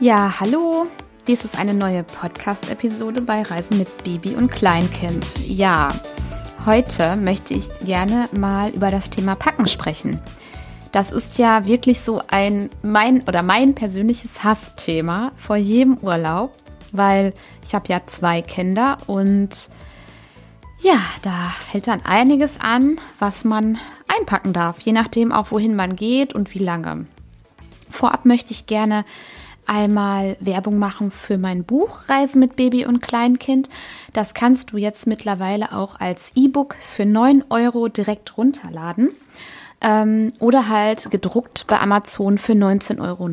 Ja, hallo. Dies ist eine neue Podcast-Episode bei Reisen mit Baby und Kleinkind. Ja, heute möchte ich gerne mal über das Thema Packen sprechen. Das ist ja wirklich so ein mein oder mein persönliches Hassthema vor jedem Urlaub, weil ich habe ja zwei Kinder und ja, da fällt dann einiges an, was man einpacken darf, je nachdem auch wohin man geht und wie lange. Vorab möchte ich gerne einmal Werbung machen für mein Buch Reisen mit Baby und Kleinkind. Das kannst du jetzt mittlerweile auch als E-Book für 9 Euro direkt runterladen. Ähm, oder halt gedruckt bei Amazon für 19,90 Euro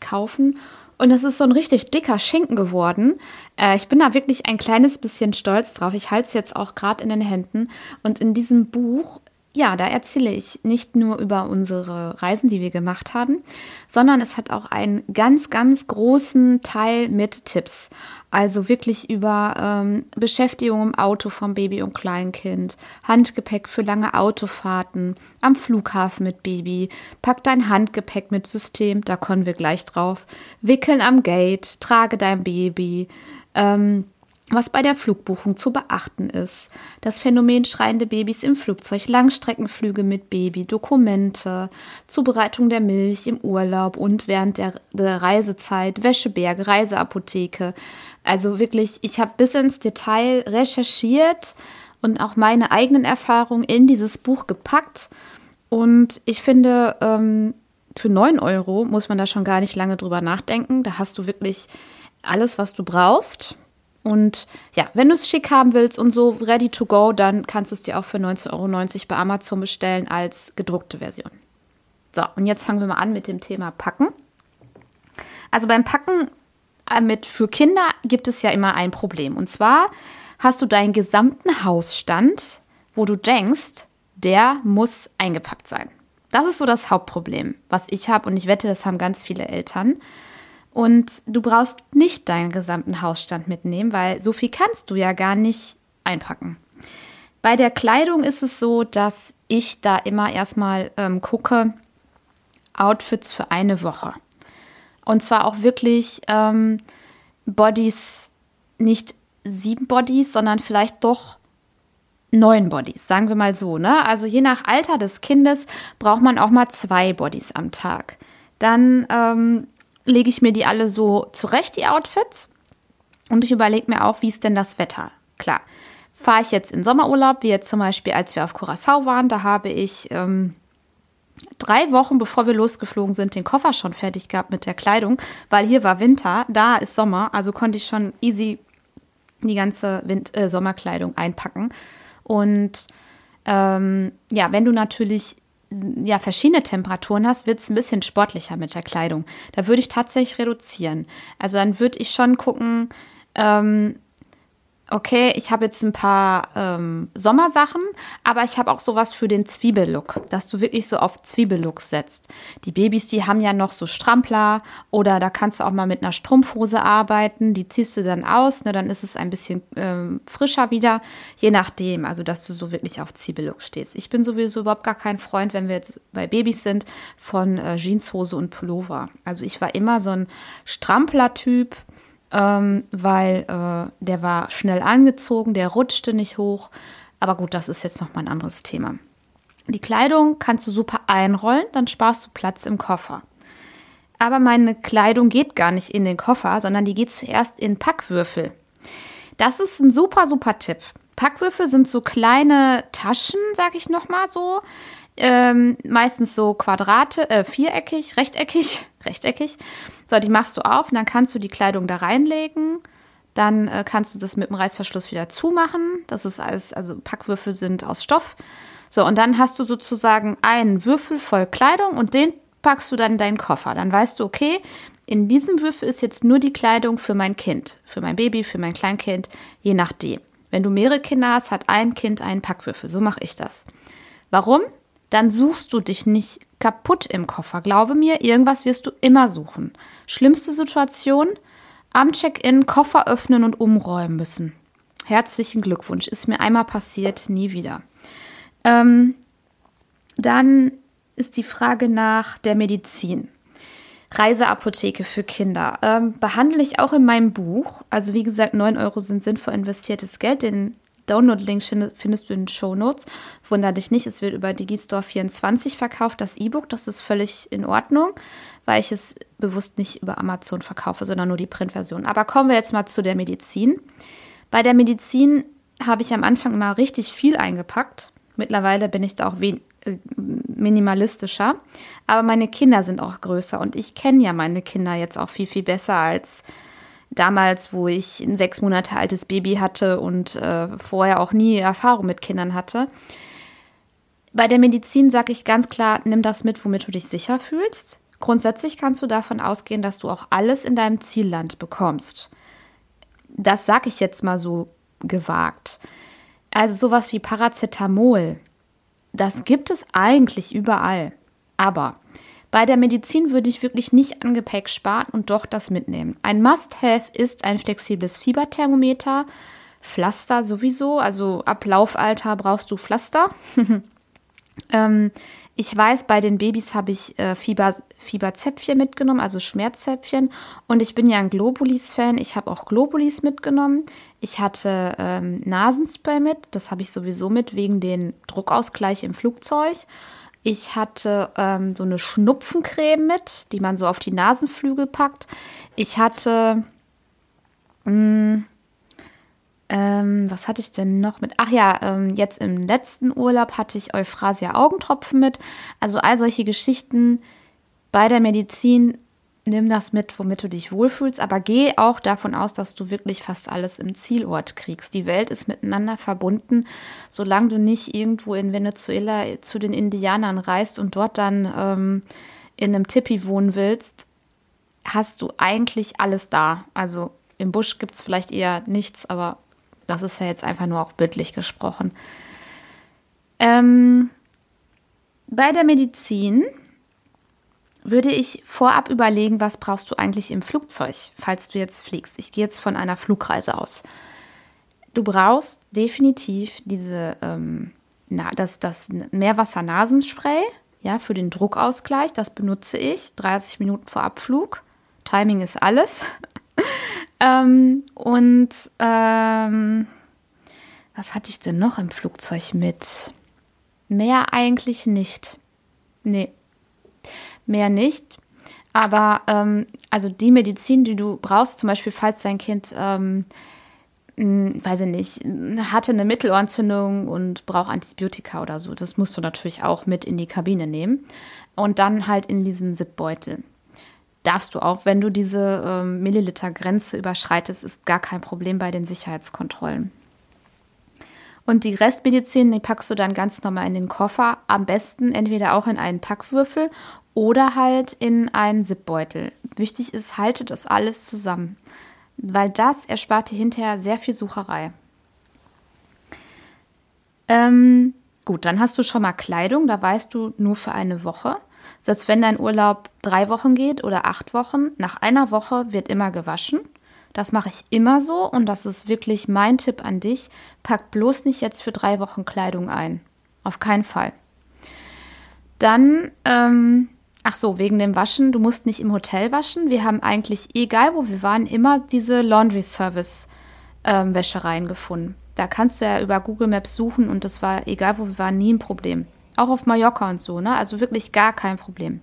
kaufen. Und es ist so ein richtig dicker Schinken geworden. Äh, ich bin da wirklich ein kleines bisschen stolz drauf. Ich halte es jetzt auch gerade in den Händen. Und in diesem Buch ja, da erzähle ich nicht nur über unsere Reisen, die wir gemacht haben, sondern es hat auch einen ganz, ganz großen Teil mit Tipps. Also wirklich über ähm, Beschäftigung im Auto vom Baby und Kleinkind, Handgepäck für lange Autofahrten, am Flughafen mit Baby, pack dein Handgepäck mit System, da kommen wir gleich drauf, wickeln am Gate, trage dein Baby, ähm, was bei der Flugbuchung zu beachten ist. Das Phänomen schreiende Babys im Flugzeug, Langstreckenflüge mit Baby, Dokumente, Zubereitung der Milch im Urlaub und während der, Reisezeit, Wäscheberge, Reiseapotheke. Also wirklich, ich habe bis ins Detail recherchiert und auch meine eigenen Erfahrungen in dieses Buch gepackt. Und ich finde, ähm, für 9 Euro muss man da schon gar nicht lange drüber nachdenken. Da hast du wirklich alles, was du brauchst und ja, wenn du es schick haben willst und so ready to go, dann kannst du es dir auch für 19,90 Euro bei Amazon bestellen als gedruckte Version. So, und jetzt fangen wir mal an mit dem Thema Packen. Also beim Packen äh, mit für Kinder gibt es ja immer ein Problem. Und zwar hast du deinen gesamten Hausstand, wo du denkst, der muss eingepackt sein. Das ist so das Hauptproblem, was ich habe. Und ich wette, das haben ganz viele Eltern. Und du brauchst nicht deinen gesamten Hausstand mitnehmen, weil so viel kannst du ja gar nicht einpacken. Bei der Kleidung ist es so, dass ich da immer erstmal ähm, gucke, Outfits für eine Woche. Und zwar auch wirklich ähm, Bodies, nicht sieben Bodies, sondern vielleicht doch neun Bodies, sagen wir mal so. Ne? Also je nach Alter des Kindes braucht man auch mal zwei Bodies am Tag. Dann ähm, lege ich mir die alle so zurecht, die Outfits. Und ich überlege mir auch, wie ist denn das Wetter? Klar, fahre ich jetzt in Sommerurlaub, wie jetzt zum Beispiel, als wir auf Curacao waren, da habe ich ähm, drei Wochen, bevor wir losgeflogen sind, den Koffer schon fertig gehabt mit der Kleidung, weil hier war Winter, da ist Sommer, also konnte ich schon easy die ganze Wind äh, Sommerkleidung einpacken. Und ähm, ja, wenn du natürlich ja, verschiedene Temperaturen hast, wird es ein bisschen sportlicher mit der Kleidung. Da würde ich tatsächlich reduzieren. Also dann würde ich schon gucken, ähm, okay, ich habe jetzt ein paar ähm, Sommersachen, aber ich habe auch sowas für den Zwiebellook, dass du wirklich so auf Zwiebellook setzt. Die Babys, die haben ja noch so Strampler oder da kannst du auch mal mit einer Strumpfhose arbeiten, die ziehst du dann aus, ne, dann ist es ein bisschen ähm, frischer wieder, je nachdem, also dass du so wirklich auf Zwiebellook stehst. Ich bin sowieso überhaupt gar kein Freund, wenn wir jetzt bei Babys sind, von äh, Jeanshose und Pullover. Also ich war immer so ein Strampler-Typ, ähm, weil äh, der war schnell angezogen, der rutschte nicht hoch. Aber gut, das ist jetzt nochmal ein anderes Thema. Die Kleidung kannst du super einrollen, dann sparst du Platz im Koffer. Aber meine Kleidung geht gar nicht in den Koffer, sondern die geht zuerst in Packwürfel. Das ist ein super, super Tipp. Packwürfel sind so kleine Taschen, sag ich nochmal so. Ähm, meistens so Quadrate, äh, viereckig, rechteckig, rechteckig. So, die machst du auf und dann kannst du die Kleidung da reinlegen. Dann äh, kannst du das mit dem Reißverschluss wieder zumachen. Das ist alles, also Packwürfel sind aus Stoff. So, und dann hast du sozusagen einen Würfel voll Kleidung und den packst du dann in deinen Koffer. Dann weißt du, okay, in diesem Würfel ist jetzt nur die Kleidung für mein Kind, für mein Baby, für mein Kleinkind, je nachdem. Wenn du mehrere Kinder hast, hat ein Kind einen Packwürfel. So mache ich das. Warum? Dann suchst du dich nicht kaputt im Koffer. Glaube mir, irgendwas wirst du immer suchen. Schlimmste Situation, am Check-in Koffer öffnen und umräumen müssen. Herzlichen Glückwunsch. Ist mir einmal passiert, nie wieder. Ähm, dann ist die Frage nach der Medizin. Reiseapotheke für Kinder. Ähm, behandle ich auch in meinem Buch. Also wie gesagt, 9 Euro sind sinnvoll investiertes Geld. Den Download-Link findest du in den Show Notes. Wunder dich nicht, es wird über Digistore 24 verkauft, das E-Book. Das ist völlig in Ordnung, weil ich es bewusst nicht über Amazon verkaufe, sondern nur die Printversion. Aber kommen wir jetzt mal zu der Medizin. Bei der Medizin habe ich am Anfang mal richtig viel eingepackt. Mittlerweile bin ich da auch äh, minimalistischer. Aber meine Kinder sind auch größer und ich kenne ja meine Kinder jetzt auch viel, viel besser als damals, wo ich ein sechs Monate altes Baby hatte und äh, vorher auch nie Erfahrung mit Kindern hatte. Bei der Medizin sage ich ganz klar, nimm das mit, womit du dich sicher fühlst. Grundsätzlich kannst du davon ausgehen, dass du auch alles in deinem Zielland bekommst. Das sage ich jetzt mal so gewagt. Also sowas wie Paracetamol, das gibt es eigentlich überall. Aber bei der Medizin würde ich wirklich nicht an Gepäck sparen und doch das mitnehmen. Ein Must-Have ist ein flexibles Fieberthermometer, Pflaster sowieso, also ab Laufalter brauchst du Pflaster. ähm, ich weiß, bei den Babys habe ich äh, Fieber, Fieberzäpfchen mitgenommen, also Schmerzzäpfchen. Und ich bin ja ein Globulis-Fan. Ich habe auch Globulis mitgenommen. Ich hatte ähm, Nasenspray mit. Das habe ich sowieso mit wegen den Druckausgleich im Flugzeug. Ich hatte ähm, so eine Schnupfencreme mit, die man so auf die Nasenflügel packt. Ich hatte mm, ähm, was hatte ich denn noch mit? Ach ja, ähm, jetzt im letzten Urlaub hatte ich Euphrasia Augentropfen mit. Also all solche Geschichten bei der Medizin. Nimm das mit, womit du dich wohlfühlst, aber geh auch davon aus, dass du wirklich fast alles im Zielort kriegst. Die Welt ist miteinander verbunden. Solange du nicht irgendwo in Venezuela zu den Indianern reist und dort dann ähm, in einem Tipi wohnen willst, hast du eigentlich alles da. Also im Busch gibt es vielleicht eher nichts, aber das ist ja jetzt einfach nur auch bildlich gesprochen. Ähm, bei der Medizin würde ich vorab überlegen, was brauchst du eigentlich im Flugzeug, falls du jetzt fliegst. Ich gehe jetzt von einer Flugreise aus. Du brauchst definitiv diese, ähm, na, das, das Meerwasser-Nasenspray, ja, für den Druckausgleich. Das benutze ich 30 Minuten vor Abflug. Timing ist alles. Ähm, und ähm, was hatte ich denn noch im Flugzeug mit? Mehr eigentlich nicht. Nee, mehr nicht. Aber ähm, also die Medizin, die du brauchst, zum Beispiel falls dein Kind, ähm, weiß ich nicht, hatte eine Mittelohrentzündung und braucht Antibiotika oder so, das musst du natürlich auch mit in die Kabine nehmen. Und dann halt in diesen Zipbeutel darfst du auch, wenn du diese ähm, Milliliter-Grenze überschreitest, ist gar kein Problem bei den Sicherheitskontrollen. Und die Restmedizin, die packst du dann ganz normal in den Koffer. Am besten entweder auch in einen Packwürfel oder halt in einen Zipbeutel. Wichtig ist, halte das alles zusammen, weil das erspart dir hinterher sehr viel Sucherei. Ähm, gut, dann hast du schon mal Kleidung, da weißt du nur für eine Woche. Selbst wenn dein Urlaub drei Wochen geht oder acht Wochen, nach einer Woche wird immer gewaschen. Das mache ich immer so und das ist wirklich mein Tipp an dich. Pack bloß nicht jetzt für drei Wochen Kleidung ein. Auf keinen Fall. Dann, ähm, ach so, wegen dem Waschen, du musst nicht im Hotel waschen. Wir haben eigentlich, egal wo wir waren, immer diese Laundry Service ähm, Wäschereien gefunden. Da kannst du ja über Google Maps suchen und das war, egal wo wir waren, nie ein Problem. Auch auf Mallorca und so, ne? Also wirklich gar kein Problem.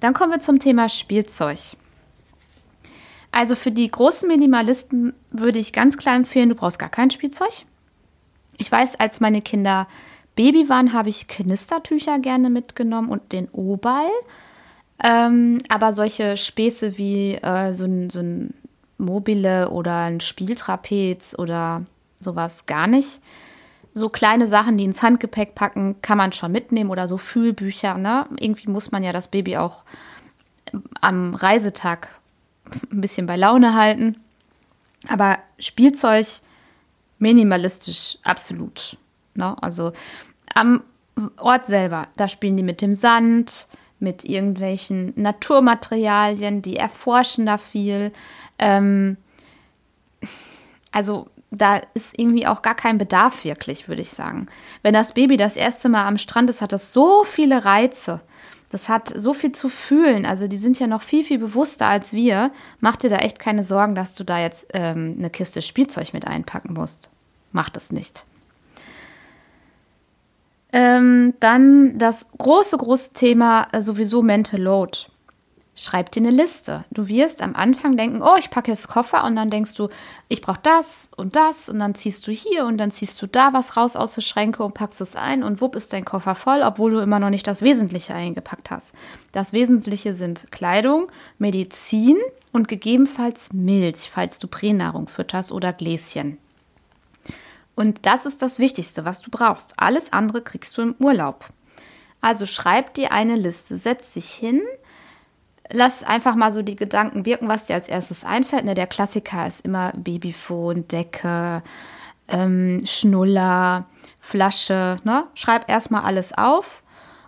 Dann kommen wir zum Thema Spielzeug. Also für die großen Minimalisten würde ich ganz klar empfehlen, du brauchst gar kein Spielzeug. Ich weiß, als meine Kinder Baby waren, habe ich Knistertücher gerne mitgenommen und den O-Ball. Ähm, aber solche Späße wie äh, so, ein, so ein Mobile oder ein Spieltrapez oder sowas gar nicht so kleine Sachen, die ins Handgepäck packen, kann man schon mitnehmen oder so Fühlbücher. Ne? Irgendwie muss man ja das Baby auch am Reisetag ein bisschen bei Laune halten. Aber Spielzeug minimalistisch absolut. Ne? Also am Ort selber, da spielen die mit dem Sand, mit irgendwelchen Naturmaterialien, die erforschen da viel. Ähm, also da ist irgendwie auch gar kein Bedarf wirklich, würde ich sagen. Wenn das Baby das erste Mal am Strand ist, hat das so viele Reize. Das hat so viel zu fühlen. Also die sind ja noch viel, viel bewusster als wir. Mach dir da echt keine Sorgen, dass du da jetzt ähm, eine Kiste Spielzeug mit einpacken musst. Mach das nicht. Ähm, dann das große, große Thema äh, sowieso Mental Load. Schreib dir eine Liste. Du wirst am Anfang denken, oh, ich packe jetzt Koffer und dann denkst du, ich brauche das und das und dann ziehst du hier und dann ziehst du da was raus aus der Schränke und packst es ein und wupp ist dein Koffer voll, obwohl du immer noch nicht das Wesentliche eingepackt hast. Das Wesentliche sind Kleidung, Medizin und gegebenenfalls Milch, falls du Pränahrung fütterst oder Gläschen. Und das ist das Wichtigste, was du brauchst. Alles andere kriegst du im Urlaub. Also schreib dir eine Liste, setz dich hin, lass einfach mal so die Gedanken wirken, was dir als erstes einfällt. Ne, der Klassiker ist immer Babyfon, Decke, ähm, Schnuller, Flasche. Ne? Schreib erstmal alles auf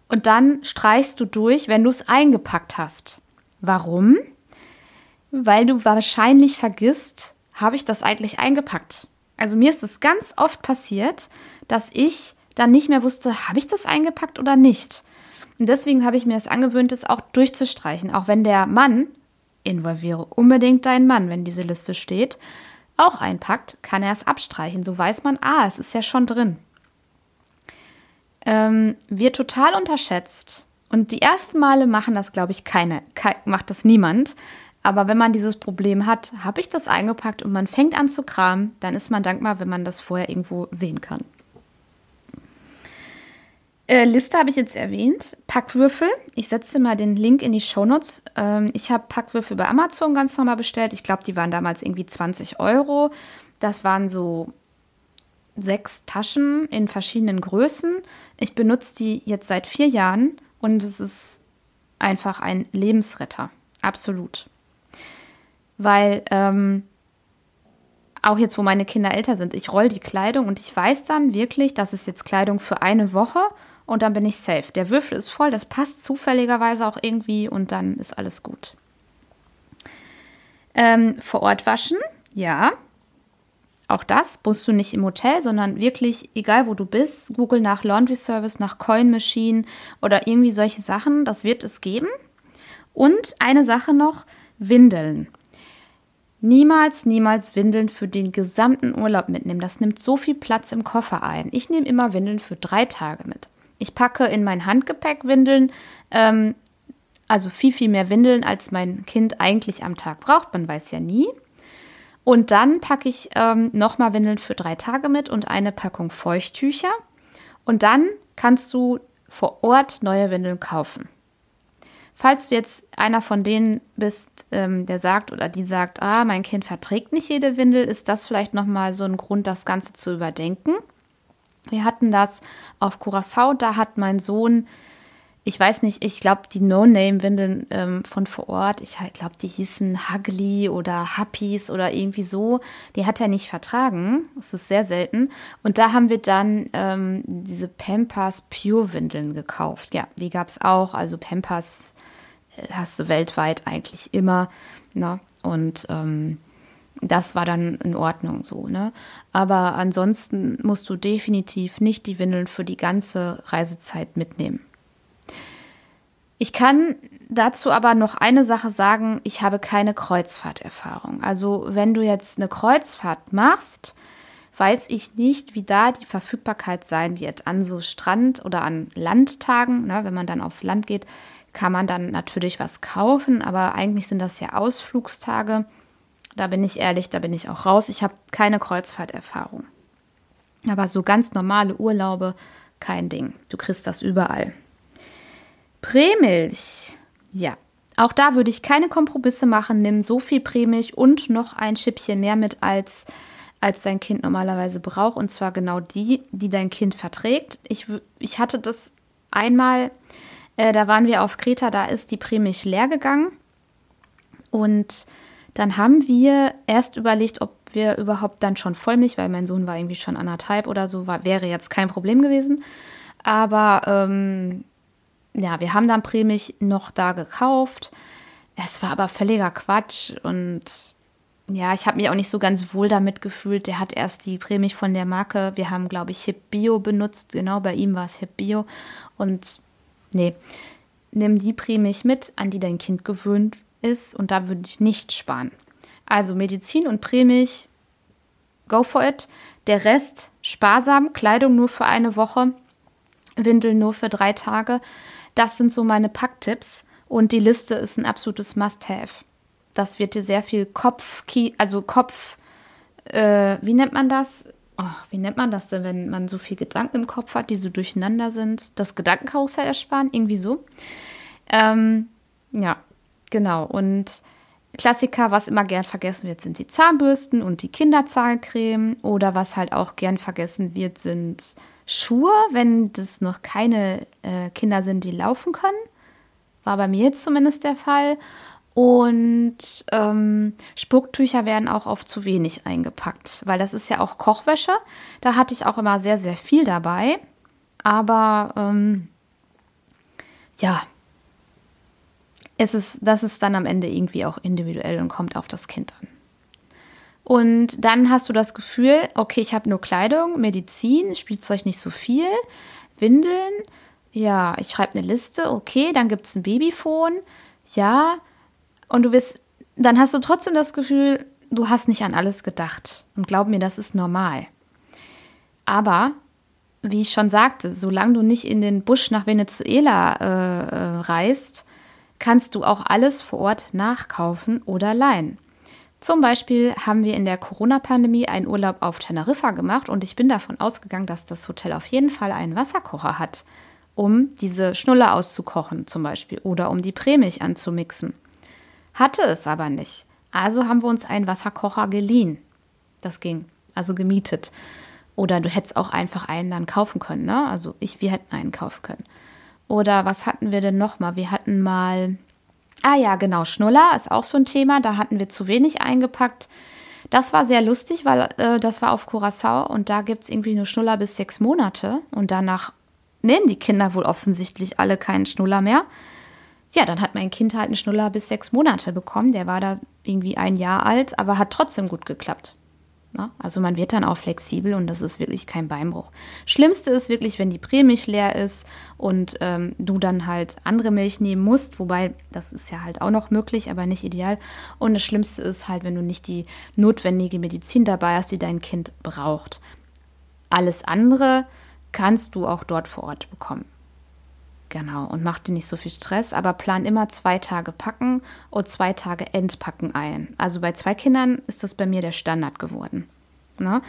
und dann streichst du durch, wenn du es eingepackt hast. Warum? Weil du wahrscheinlich vergisst, habe ich das eigentlich eingepackt? Also mir ist es ganz oft passiert, dass ich dann nicht mehr wusste, habe ich das eingepackt oder nicht. Und deswegen habe ich mir das angewöhnt, es auch durchzustreichen. Auch wenn der Mann, involviere unbedingt deinen Mann, wenn diese Liste steht, auch einpackt, kann er es abstreichen. So weiß man, ah, es ist ja schon drin. Ähm, wird total unterschätzt. Und die ersten Male machen das, glaube ich, keine, macht das niemand. Aber wenn man dieses Problem hat, habe ich das eingepackt und man fängt an zu kramen, dann ist man dankbar, wenn man das vorher irgendwo sehen kann. Äh, Liste habe ich jetzt erwähnt. Packwürfel. Ich setze mal den Link in die Shownotes. Ähm, ich habe Packwürfel bei Amazon ganz normal bestellt. Ich glaube, die waren damals irgendwie 20 Euro. Das waren so sechs Taschen in verschiedenen Größen. Ich benutze die jetzt seit vier Jahren und es ist einfach ein Lebensretter. Absolut weil ähm, auch jetzt, wo meine Kinder älter sind, ich roll die Kleidung und ich weiß dann wirklich, das ist jetzt Kleidung für eine Woche und dann bin ich safe. Der Würfel ist voll, das passt zufälligerweise auch irgendwie und dann ist alles gut. Ähm, vor Ort waschen, ja. Auch das musst du nicht im Hotel, sondern wirklich, egal wo du bist, google nach Laundry Service, nach Coin Machine oder irgendwie solche Sachen, das wird es geben. Und eine Sache noch, Windeln. Niemals, niemals Windeln für den gesamten Urlaub mitnehmen. Das nimmt so viel Platz im Koffer ein. Ich nehme immer Windeln für drei Tage mit. Ich packe in mein Handgepäck Windeln, ähm, also viel, viel mehr Windeln, als mein Kind eigentlich am Tag braucht. Man weiß ja nie. Und dann packe ich ähm, nochmal Windeln für drei Tage mit und eine Packung Feuchttücher. Und dann kannst du vor Ort neue Windeln kaufen. Falls du jetzt einer von denen bist, ähm, der sagt oder die sagt, ah, mein Kind verträgt nicht jede Windel, ist das vielleicht nochmal so ein Grund, das Ganze zu überdenken. Wir hatten das auf Curacao, da hat mein Sohn, ich weiß nicht, ich glaube, die No-Name-Windeln ähm, von vor Ort, ich glaube, die hießen Hugly oder Happies oder irgendwie so, die hat er nicht vertragen. Das ist sehr selten. Und da haben wir dann ähm, diese Pampers Pure-Windeln gekauft. Ja, die gab es auch, also Pampers hast du weltweit eigentlich immer. Ne? Und ähm, das war dann in Ordnung so. Ne? Aber ansonsten musst du definitiv nicht die Windeln für die ganze Reisezeit mitnehmen. Ich kann dazu aber noch eine Sache sagen, ich habe keine Kreuzfahrterfahrung. Also wenn du jetzt eine Kreuzfahrt machst, weiß ich nicht, wie da die Verfügbarkeit sein wird. An so Strand- oder an Landtagen, ne, wenn man dann aufs Land geht, kann man dann natürlich was kaufen, aber eigentlich sind das ja Ausflugstage. Da bin ich ehrlich, da bin ich auch raus. Ich habe keine Kreuzfahrterfahrung. Aber so ganz normale Urlaube, kein Ding. Du kriegst das überall. Prämilch. Ja, auch da würde ich keine Kompromisse machen. Nimm so viel Prämilch und noch ein Schippchen mehr mit, als, als dein Kind normalerweise braucht. Und zwar genau die, die dein Kind verträgt. Ich, ich hatte das einmal äh, da waren wir auf Kreta, da ist die Prämilch leer gegangen. Und dann haben wir erst überlegt, ob wir überhaupt dann schon Vollmilch, weil mein Sohn war irgendwie schon anderthalb oder so, war, wäre jetzt kein Problem gewesen. Aber ähm, ja, wir haben dann Prämilch noch da gekauft. Es war aber völliger Quatsch und ja, ich habe mich auch nicht so ganz wohl damit gefühlt. Der hat erst die Prämie von der Marke, wir haben, glaube ich, Hip Bio benutzt. Genau, bei ihm war es Hip Bio. Und nee, nimm die Prämie mit, an die dein Kind gewöhnt ist. Und da würde ich nicht sparen. Also Medizin und Prämilch, go for it. Der Rest sparsam, Kleidung nur für eine Woche, Windeln nur für drei Tage. Das sind so meine Packtipps. Und die Liste ist ein absolutes Must-Have das wird dir sehr viel Kopf, also Kopf, äh, wie nennt man das? Oh, wie nennt man das denn, wenn man so viel Gedanken im Kopf hat, die so durcheinander sind? Das Gedankenkarussell ersparen, irgendwie so. Ähm, ja, genau. Und Klassiker, was immer gern vergessen wird, sind die Zahnbürsten und die Kinderzahlcreme. Oder was halt auch gern vergessen wird, sind Schuhe, wenn das noch keine äh, Kinder sind, die laufen können. War bei mir jetzt zumindest der Fall. Und ähm, Spucktücher werden auch oft zu wenig eingepackt, weil das ist ja auch Kochwäsche. Da hatte ich auch immer sehr, sehr viel dabei. Aber ähm, ja, es ist, das ist dann am Ende irgendwie auch individuell und kommt auf das Kind an. Und dann hast du das Gefühl, okay, ich habe nur Kleidung, Medizin, Spielzeug nicht so viel, Windeln, ja, ich schreibe eine Liste, okay, dann gibt es ein Babyphone, ja, und du wirst, dann hast du trotzdem das Gefühl, du hast nicht an alles gedacht. Und glaub mir, das ist normal. Aber, wie ich schon sagte, solange du nicht in den Busch nach Venezuela äh, äh, reist, kannst du auch alles vor Ort nachkaufen oder leihen. Zum Beispiel haben wir in der Corona-Pandemie einen Urlaub auf Teneriffa gemacht und ich bin davon ausgegangen, dass das Hotel auf jeden Fall einen Wasserkocher hat, um diese Schnulle auszukochen zum Beispiel oder um die Prämilch anzumixen. Hatte es aber nicht. Also haben wir uns einen Wasserkocher geliehen. Das ging. Also gemietet. Oder du hättest auch einfach einen dann kaufen können, ne? Also ich, wir hätten einen kaufen können. Oder was hatten wir denn noch mal? Wir hatten mal, ah ja, genau, Schnuller ist auch so ein Thema. Da hatten wir zu wenig eingepackt. Das war sehr lustig, weil äh, das war auf Curacao und da gibt es irgendwie nur Schnuller bis sechs Monate und danach nehmen die Kinder wohl offensichtlich alle keinen Schnuller mehr ja, dann hat mein Kind halt einen Schnuller bis sechs Monate bekommen. Der war da irgendwie ein Jahr alt, aber hat trotzdem gut geklappt. Na? Ne? Also man wird dann auch flexibel und das ist wirklich kein Beinbruch. Schlimmste ist wirklich, wenn die Prämilch leer ist und ähm, du dann halt andere Milch nehmen musst, wobei das ist ja halt auch noch möglich, aber nicht ideal. Und das Schlimmste ist halt, wenn du nicht die notwendige Medizin dabei hast, die dein Kind braucht. Alles andere kannst du auch dort vor Ort bekommen. Genau, und mach dir nicht so viel Stress, aber plan immer zwei Tage packen und zwei Tage entpacken ein. Also bei zwei Kindern ist das bei mir der Standard geworden. Ne?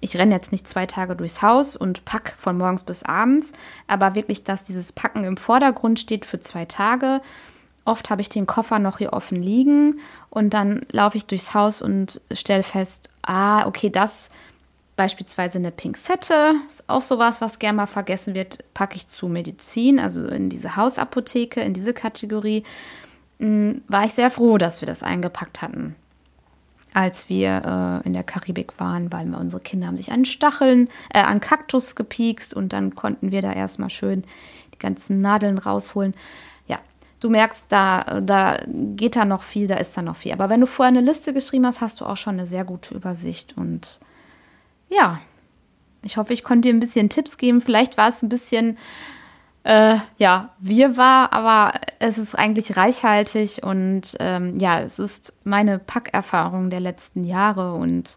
Ich renne jetzt nicht zwei Tage durchs Haus und pack von morgens bis abends, aber wirklich, dass dieses Packen im Vordergrund steht für zwei Tage. Oft habe ich den Koffer noch hier offen liegen und dann laufe ich durchs Haus und stelle fest, ah, okay, das Beispielsweise eine Pinzette, ist auch sowas, was gerne mal vergessen wird, packe ich zu Medizin, also in diese Hausapotheke, in diese Kategorie. Hm, war ich sehr froh, dass wir das eingepackt hatten, als wir äh, in der Karibik waren, weil unsere Kinder haben sich an Stacheln, äh, an Kaktus gepiekst und dann konnten wir da erstmal schön die ganzen Nadeln rausholen. Ja, du merkst, da, da geht da noch viel, da ist da noch viel. Aber wenn du vorher eine Liste geschrieben hast, hast du auch schon eine sehr gute Übersicht und ja, ich hoffe, ich konnte dir ein bisschen Tipps geben. Vielleicht war es ein bisschen, äh, ja, wir war, aber es ist eigentlich reichhaltig und ähm, ja, es ist meine Packerfahrung der letzten Jahre und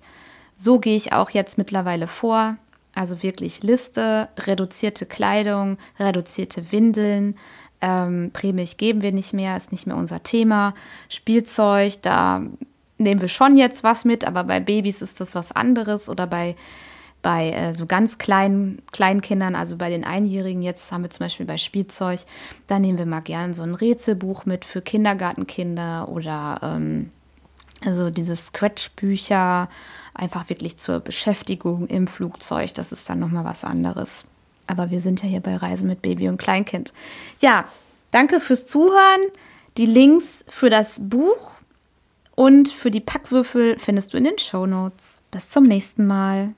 so gehe ich auch jetzt mittlerweile vor. Also wirklich Liste, reduzierte Kleidung, reduzierte Windeln. Ähm, Prämilch geben wir nicht mehr, ist nicht mehr unser Thema. Spielzeug, da nehmen wir schon jetzt was mit, aber bei Babys ist das was anderes oder bei, bei äh, so ganz kleinen, kleinen Kindern, also bei den Einjährigen, jetzt haben wir zum Beispiel bei Spielzeug, da nehmen wir mal gern so ein Rätselbuch mit für Kindergartenkinder oder ähm, also diese Scratch-Bücher, einfach wirklich zur Beschäftigung im Flugzeug, das ist dann nochmal was anderes. Aber wir sind ja hier bei Reisen mit Baby und Kleinkind. Ja, danke fürs Zuhören. Die Links für das Buch und für die Packwürfel findest du in den Show Notes. Bis zum nächsten Mal.